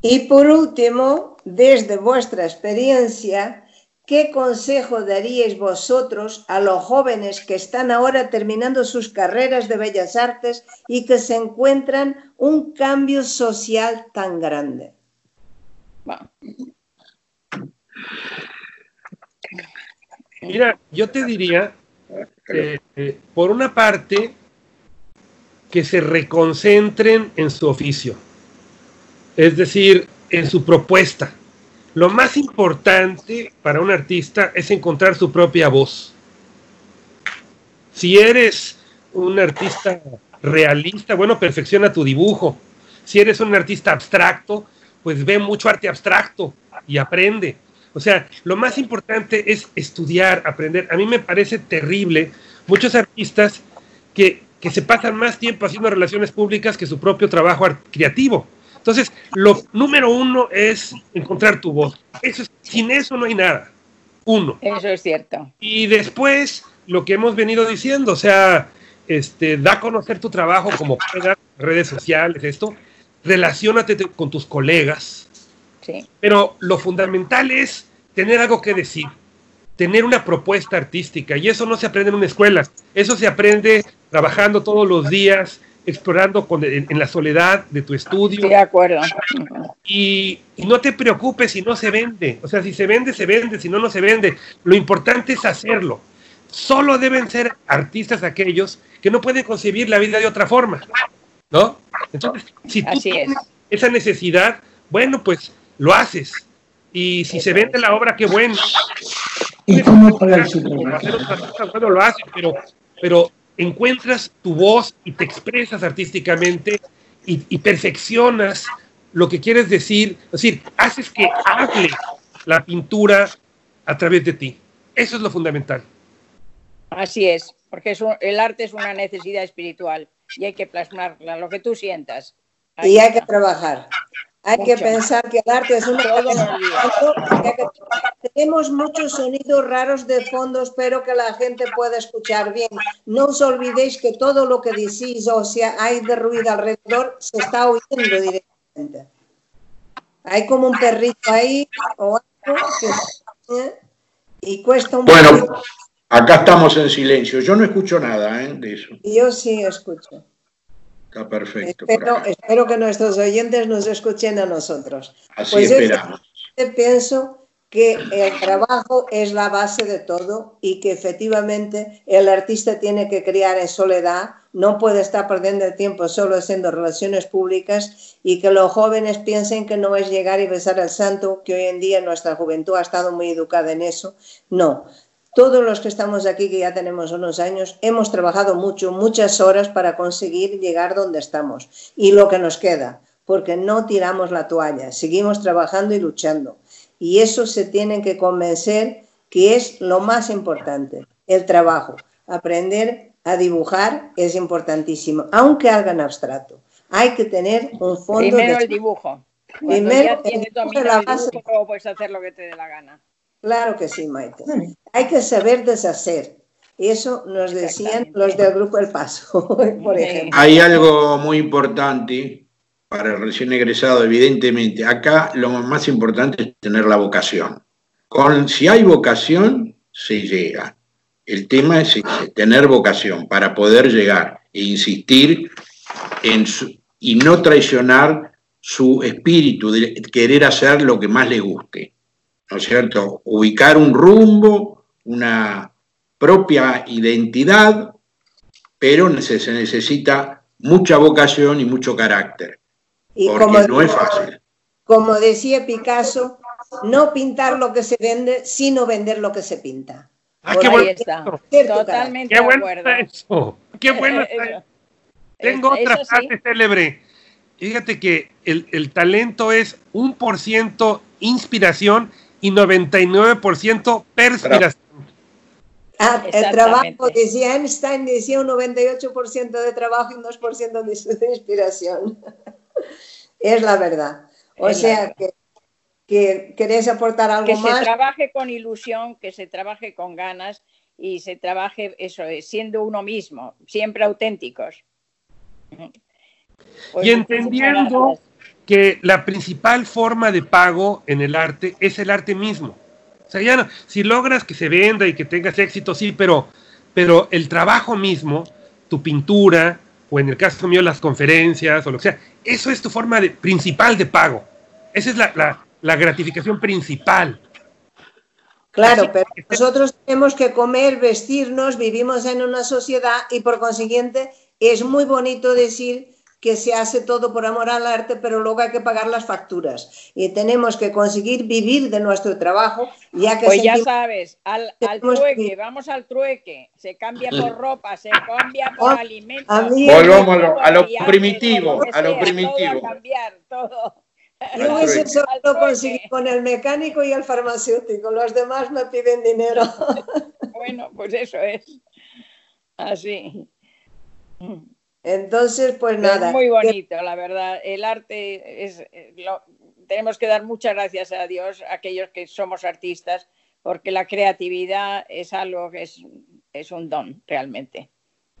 Y por último, desde vuestra experiencia, ¿qué consejo daríais vosotros a los jóvenes que están ahora terminando sus carreras de bellas artes y que se encuentran un cambio social tan grande? Mira, yo te diría eh, eh, por una parte, que se reconcentren en su oficio, es decir, en su propuesta. Lo más importante para un artista es encontrar su propia voz. Si eres un artista realista, bueno, perfecciona tu dibujo. Si eres un artista abstracto, pues ve mucho arte abstracto y aprende. O sea, lo más importante es estudiar, aprender. A mí me parece terrible muchos artistas que, se pasan más tiempo haciendo relaciones públicas que su propio trabajo creativo. Entonces, lo número uno es encontrar tu voz. Eso sin eso no hay nada. Uno. Eso es cierto. Y después, lo que hemos venido diciendo, o sea, este, da a conocer tu trabajo como redes sociales, esto, relacionate con tus colegas, pero lo fundamental es tener algo que decir, tener una propuesta artística. Y eso no se aprende en una escuela, eso se aprende trabajando todos los días, explorando en, la soledad de tu estudio. de acuerdo. Y, no te preocupes si no se vende. O sea, si se vende, se vende, si no, no se vende. Lo importante es hacerlo. Solo deben ser artistas aquellos que no pueden concebir la vida de otra forma. ¿No? Entonces, si tú tienes esa necesidad, bueno, pues lo haces. Y si se vende la obra, qué bueno. ¿Y cómo paga el Bueno, lo haces, pero, pero encuentras tu voz y te expresas artísticamente y, perfeccionas lo que quieres decir. Es decir, haces que hable la pintura a través de ti. Eso es lo fundamental. Así es, porque el arte es una necesidad espiritual y hay que plasmarla, lo que tú sientas. y hay que trabajar. Hay que pensar que el arte es un Tenemos muchos sonidos raros de fondo, espero que la gente pueda escuchar bien. No os olvidéis que todo lo que decís o sea hay de ruido alrededor se está oyendo directamente. Hay como un perrito ahí o algo que, y cuesta un Bueno, acá estamos en silencio. Yo no escucho nada ¿eh? de eso. Yo sí escucho. Está perfecto. Espero, espero, que nuestros oyentes nos escuchen a nosotros. Así pues esperamos. Yo pienso que el trabajo es la base de todo y que efectivamente el artista tiene que crear en soledad, no puede estar perdiendo el tiempo solo haciendo relaciones públicas y que los jóvenes piensen que no es llegar y besar al santo, que hoy en día nuestra juventud ha estado muy educada en eso. No, todos los que estamos aquí, que ya tenemos unos años, hemos trabajado mucho, muchas horas para conseguir llegar donde estamos y lo que nos queda, porque no tiramos la toalla, seguimos trabajando y luchando y eso se tienen que convencer que es lo más importante, el trabajo. Aprender a dibujar es importantísimo, aunque hagan abstracto. Hay que tener un fondo. Primero el dibujo. Primero el dibujo, la base. luego puedes hacer lo que te dé la gana. Claro que sí, Maite. Hay que saber deshacer. Eso nos decían los del grupo El Paso, [laughs] por ejemplo. Hay algo muy importante para el recién egresado, evidentemente. Acá lo más importante es tener la vocación. Con, si hay vocación, se llega. El tema es tener vocación para poder llegar e insistir en y no traicionar su espíritu de querer hacer lo que más le guste. ¿No es cierto? Ubicar un rumbo, una propia identidad, pero se necesita mucha vocación y mucho carácter. Y como, no es fácil. Como decía Picasso, no pintar lo que se vende, sino vender lo que se pinta. Ah, qué bueno. Está. Totalmente qué bueno eso. Qué [laughs] bueno Tengo otra frase célebre. Fíjate que el, el talento es un por ciento inspiración y 99% perspiración. Ah, el trabajo, decía Einstein, decía un 98% de trabajo y un 2% [laughs] de inspiración es la verdad. O sea que, que querés aportar algo más. Que se trabaje con ilusión, que se trabaje con ganas y se trabaje eso, siendo uno mismo, siempre auténticos. y entendiendo que la principal forma de pago en el arte es el arte mismo. O sea, ya no, si logras que se venda y que tengas éxito, sí, pero, pero el trabajo mismo, tu pintura, o en el caso mío las conferencias o lo que sea, eso es tu forma de, principal de pago. Esa es la, gratificación principal. Claro, pero nosotros tenemos que comer, vestirnos, vivimos en una sociedad y por consiguiente es muy bonito decir que se hace todo por amor al arte, pero luego hay que pagar las facturas. Y tenemos que conseguir vivir de nuestro trabajo, ya que... Pues ya sabes, al, trueque, vamos al trueque, se cambia por ropa, se cambia por alimentos. Volvamos a lo, primitivo, a lo primitivo. Todo a cambiar, todo. [laughs] Yo eso solo conseguí con el mecánico y el farmacéutico, los demás me piden dinero. [laughs] Bueno, pues eso es. Así. [laughs] Entonces, pues nada. Es muy bonito, la verdad. El arte es. Eh, tenemos que dar muchas gracias a Dios, a aquellos que somos artistas, porque la creatividad es algo que es, es un don, realmente.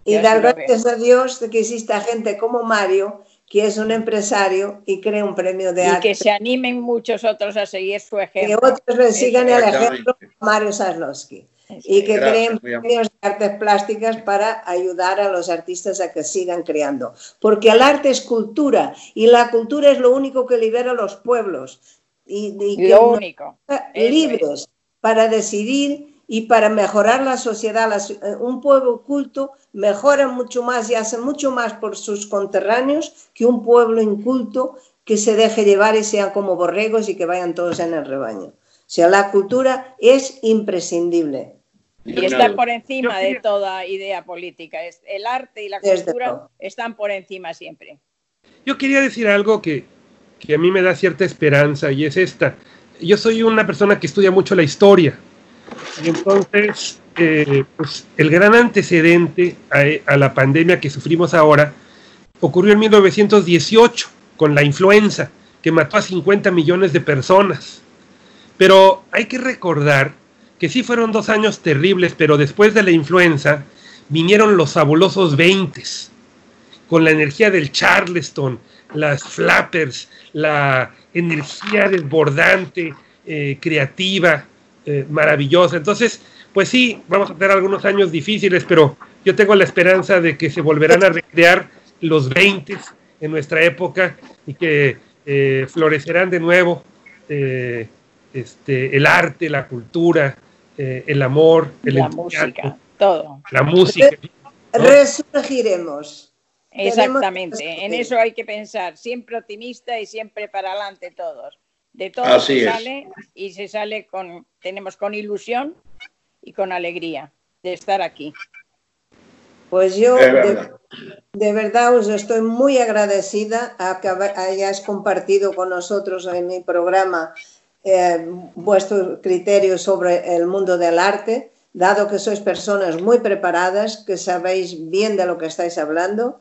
Y dar gracias a Dios de que exista gente como Mario, que es un empresario y crea un premio de arte. Y que se animen muchos otros a seguir su ejemplo. Que otros le sigan el ejemplo de Mario Zaslowski y que creen premios de artes plásticas para ayudar a los artistas a que sigan creando. Porque el arte es cultura y la cultura es lo único que libera a los pueblos. Y, lo único. Libres para decidir y para mejorar la sociedad. Eh, un pueblo culto mejora mucho más y hace mucho más por sus conterráneos que un pueblo inculto que se deje llevar y sean como borregos y que vayan todos en el rebaño. O sea, la cultura es imprescindible. Y está por encima de toda idea política. El arte y la cultura están por encima siempre. Yo quería decir algo que, a mí me da cierta esperanza y es esta. Yo soy una persona que estudia mucho la historia. Y entonces, eh, pues, el gran antecedente a, a la pandemia que sufrimos ahora ocurrió en 1918 con la influenza, que mató a 50 millones de personas. Pero hay que recordar que sí fueron dos años terribles, pero después de la influenza vinieron los fabulosos 20 con la energía del Charleston, las flappers, la energía desbordante, eh, creativa, eh, maravillosa. Entonces, pues sí, vamos a tener algunos años difíciles, pero yo tengo la esperanza de que se volverán a recrear los 20 en nuestra época y que eh, florecerán de nuevo este, el arte, la cultura, el amor, el la música, todo. La música. Resurgiremos. Exactamente, en eso hay que pensar, siempre optimista y siempre para adelante todos de todo se sale y se sale con, tenemos con ilusión y con alegría de estar aquí. Pues yo de, verdad os estoy muy agradecida a que hayáis compartido con nosotros en mi programa eh, vuestro criterio sobre el mundo del arte, dado que sois personas muy preparadas, que sabéis bien de lo que estáis hablando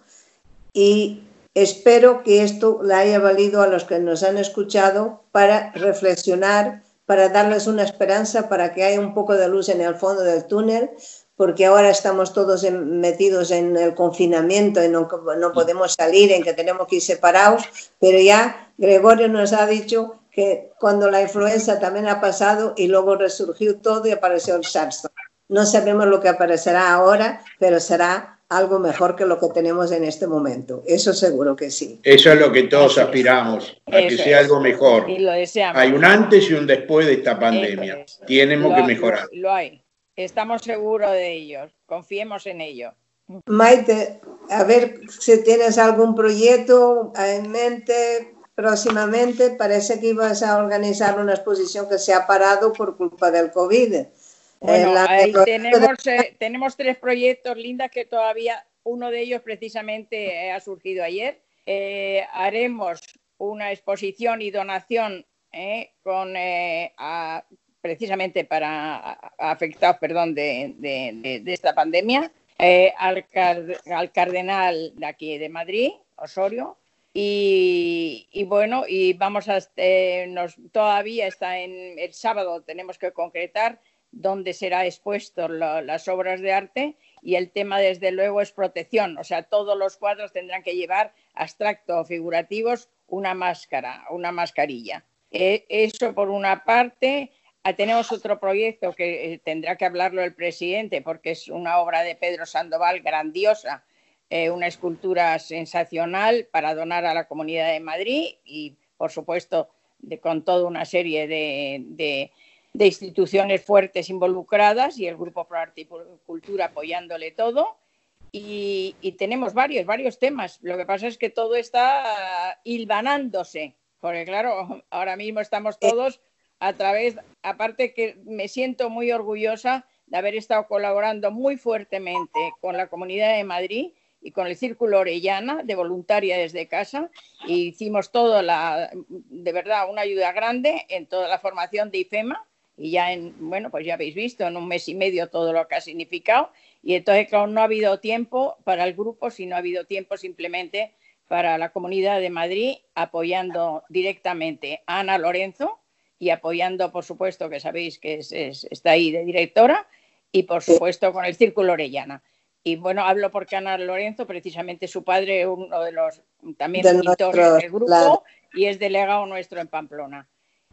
y Espero que esto le haya valido a los que nos han escuchado para reflexionar, para darles una esperanza, para que haya un poco de luz en el fondo del túnel, porque ahora estamos todos metidos en el confinamiento y no, no podemos salir, en que tenemos que ir separados, pero ya Gregorio nos ha dicho que cuando la influenza también ha pasado y luego resurgió todo y apareció el SARS. No sabemos lo que aparecerá ahora, pero será algo mejor que lo que tenemos en este momento. Eso seguro que sí. Eso es lo que todos aspiramos, a que sea algo mejor. Y lo deseamos. Hay un antes y un después de esta pandemia. Tenemos que mejorar. Lo, hay. Estamos seguros de ello. Confiemos en ello. Maite, a ver si tienes algún proyecto en mente próximamente. Parece que ibas a organizar una exposición que se ha parado por culpa del COVID. Bueno, ahí tenemos, eh, tenemos tres proyectos, lindas que todavía uno de ellos precisamente eh, ha surgido ayer. Eh, haremos una exposición y donación con, precisamente para afectados perdón, de, esta pandemia al, al, cardenal de aquí de Madrid, Osorio. Y, bueno, y vamos a, nos, todavía está en el sábado, tenemos que concretar donde será expuesto las obras de arte y el tema desde luego es protección, o sea, todos los cuadros tendrán que llevar abstracto o figurativos una máscara, una mascarilla. E, eso por una parte. Ah, tenemos otro proyecto que eh, tendrá que hablarlo el presidente porque es una obra de Pedro Sandoval grandiosa, eh, una escultura sensacional para donar a la Comunidad de Madrid y, por supuesto, con toda una serie de de instituciones fuertes involucradas y el Grupo Pro Arte y Cultura apoyándole todo. Y, tenemos varios, varios temas. Lo que pasa es que todo está hilvanándose, porque claro, ahora mismo estamos todos a través, aparte que me siento muy orgullosa de haber estado colaborando muy fuertemente con la Comunidad de Madrid y con el Círculo Orellana de Voluntaria desde casa y hicimos todo la, de verdad, una ayuda grande en toda la formación de IFEMA y ya en, bueno, pues ya habéis visto en un mes y medio todo lo que ha significado y entonces, claro, no ha habido tiempo para el grupo, sino ha habido tiempo simplemente para la Comunidad de Madrid apoyando directamente a Ana Lorenzo y apoyando, por supuesto, que sabéis que está ahí de directora y, por supuesto, con el Círculo Orellana. Y bueno, hablo porque Ana Lorenzo, precisamente su padre, uno de los también pintores del grupo y es delegado nuestro en Pamplona.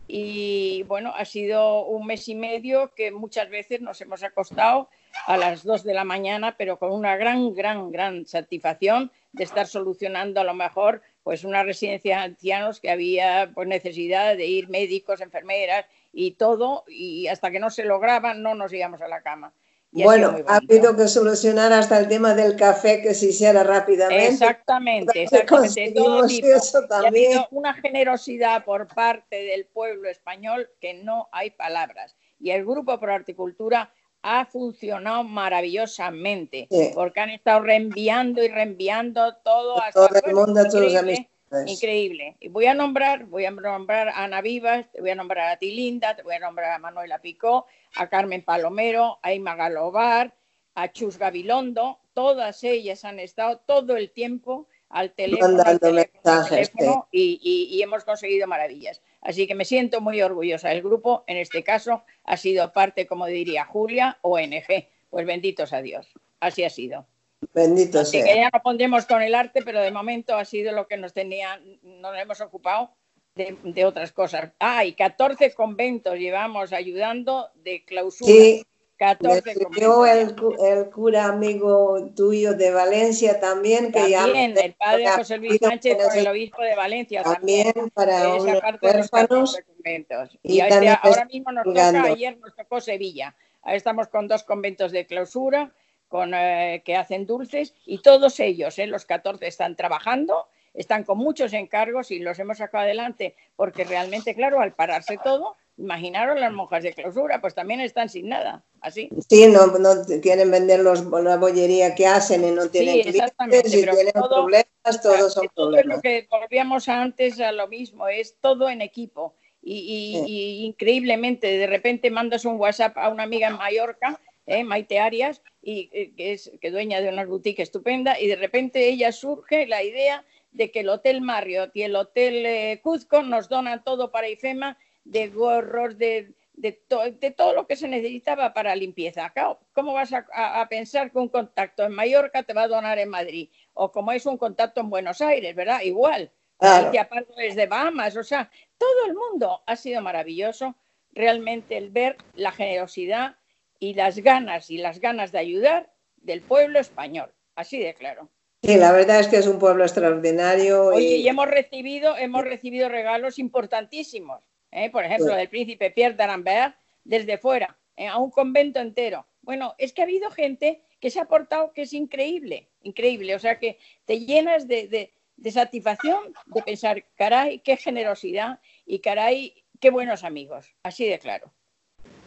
Y bueno, ha sido un mes y medio que muchas veces nos hemos acostado a las dos de la mañana, pero con una gran, gran, gran satisfacción de estar solucionando a lo mejor pues una residencia de ancianos que había pues, necesidad de ir médicos, enfermeras y todo, y hasta que no se lograban no nos íbamos a la cama bueno, ha habido que solucionar hasta el tema del café que se hiciera rápidamente. Exactamente, exactamente. Todo ha habido una generosidad por parte del pueblo español que no hay palabras. Y el Grupo Pro Articultura ha funcionado maravillosamente porque han estado reenviando y reenviando todo hasta todo el mundo, todos los amigos. Increíble. Y voy a nombrar, voy a nombrar a Ana Vivas, te voy a nombrar a ti Linda, te voy a nombrar a Manuela Picó, a Carmen Palomero, a Ima Galobar, a Chus Gabilondo, todas ellas han estado todo el tiempo al teléfono, y, hemos conseguido maravillas. Así que me siento muy orgullosa. El grupo, en este caso, ha sido parte, como diría Julia, ONG. Pues benditos a Dios. Así ha sido. Bendito que ya nos pondremos con el arte, pero de momento ha sido lo que nos tenía, nos hemos ocupado de, otras cosas. Ah, y 14 conventos llevamos ayudando de clausura. Sí. 14 el, el, cura amigo tuyo de Valencia también. Que también, el padre José Luis Sánchez con el obispo de Valencia. También, para esa parte de los conventos. Y, ahora mismo nos toca, ayer nos tocó Sevilla. Ahí estamos con dos conventos de clausura con, eh, que hacen dulces y todos ellos, eh, los 14, están trabajando están con muchos encargos y los hemos sacado adelante porque realmente, claro, al pararse todo, imaginaron las monjas de clausura, pues también están sin nada, así. Sí, no, no quieren vender los, la bollería que hacen y no tienen sí, clientes y tienen problemas, todos son todo problemas. lo que volvíamos antes a lo mismo, es todo en equipo. Y, increíblemente, de repente mandas un WhatsApp a una amiga en Mallorca, eh, Maite Arias, y, eh, que es que dueña de una boutique estupenda, y de repente ella surge la idea de que el Hotel Marriott y el Hotel eh, Cuzco nos donan todo para IFEMA, de gorros, de, de, todo lo que se necesitaba para limpieza. ¿Cómo vas a, pensar que un contacto en Mallorca te va a donar en Madrid? O como es un contacto en Buenos Aires, ¿verdad? Igual. Claro. Y aparte es de Bahamas, o sea, todo el mundo ha sido maravilloso. Realmente el ver la generosidad y las ganas y las ganas de ayudar del pueblo español. Así de claro. Sí, la verdad es que es un pueblo extraordinario. Oye, y, hemos recibido, hemos recibido regalos importantísimos. ¿eh? Por ejemplo, del príncipe Pierre d'Arambert desde fuera, ¿eh? a un convento entero. Bueno, es que ha habido gente que se ha portado que es increíble, increíble. O sea que te llenas de, satisfacción de pensar, caray, qué generosidad y caray, qué buenos amigos. Así de claro.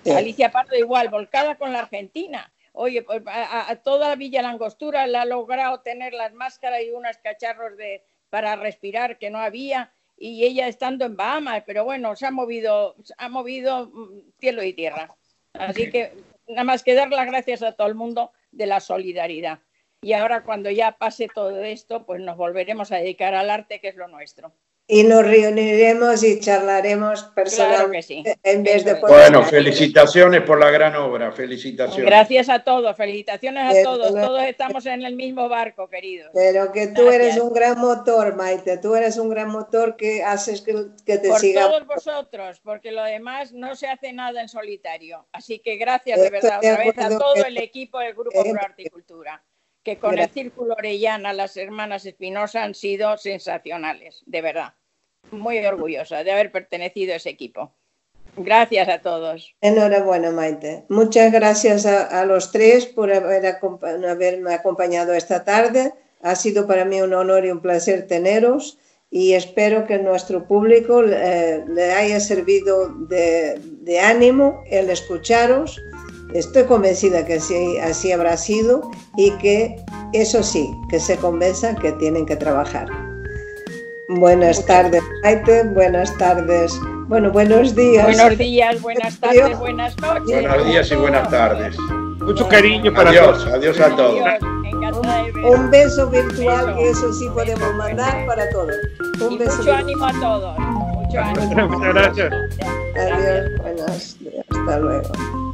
Alicia Pardo igual, volcada con la Argentina. Oye, pues a, toda Villa Langostura le ha logrado tener las máscaras y unos cacharros de, para respirar que no había y ella estando en Bahamas, pero bueno, se ha movido, ha movido mm, cielo y tierra. Así que nada más que dar las gracias a todo el mundo de la solidaridad. Y ahora cuando ya pase todo esto, pues nos volveremos a dedicar al arte, que es lo nuestro y nos reuniremos y charlaremos personalmente en vez de Bueno, felicitaciones por la gran obra, felicitaciones. Gracias a todos, felicitaciones a todos, todos estamos en el mismo barco, queridos. Pero que tú eres un gran motor, Maite, tú eres un gran motor que haces que, que te por siga. Por todos vosotros, porque lo demás no se hace nada en solitario. Así que gracias de verdad otra vez a todo el equipo del Grupo Pro Articultura que con el Círculo Orellana, las hermanas Espinosa han sido sensacionales, de verdad muy orgullosa de haber pertenecido a ese equipo. Gracias a todos. Enhorabuena, Maite. Muchas gracias a, los tres por haber, haberme acompañado esta tarde. Ha sido para mí un honor y un placer teneros y espero que nuestro público eh, le haya servido de, ánimo el escucharos. Estoy convencida que así habrá sido y que eso sí, que se convenzan que tienen que trabajar. Buenas tardes, Maite. Buenas tardes. Bueno, buenos días. Buenos días, buenas tardes, buenas noches. Buenos días y buenas tardes. Mucho cariño para todos. Adiós a todos. Un, beso virtual que eso sí podemos mandar para todos. Un beso mucho ánimo a todos. Mucho ánimo. Muchas gracias. Adiós. Buenas. Hasta luego.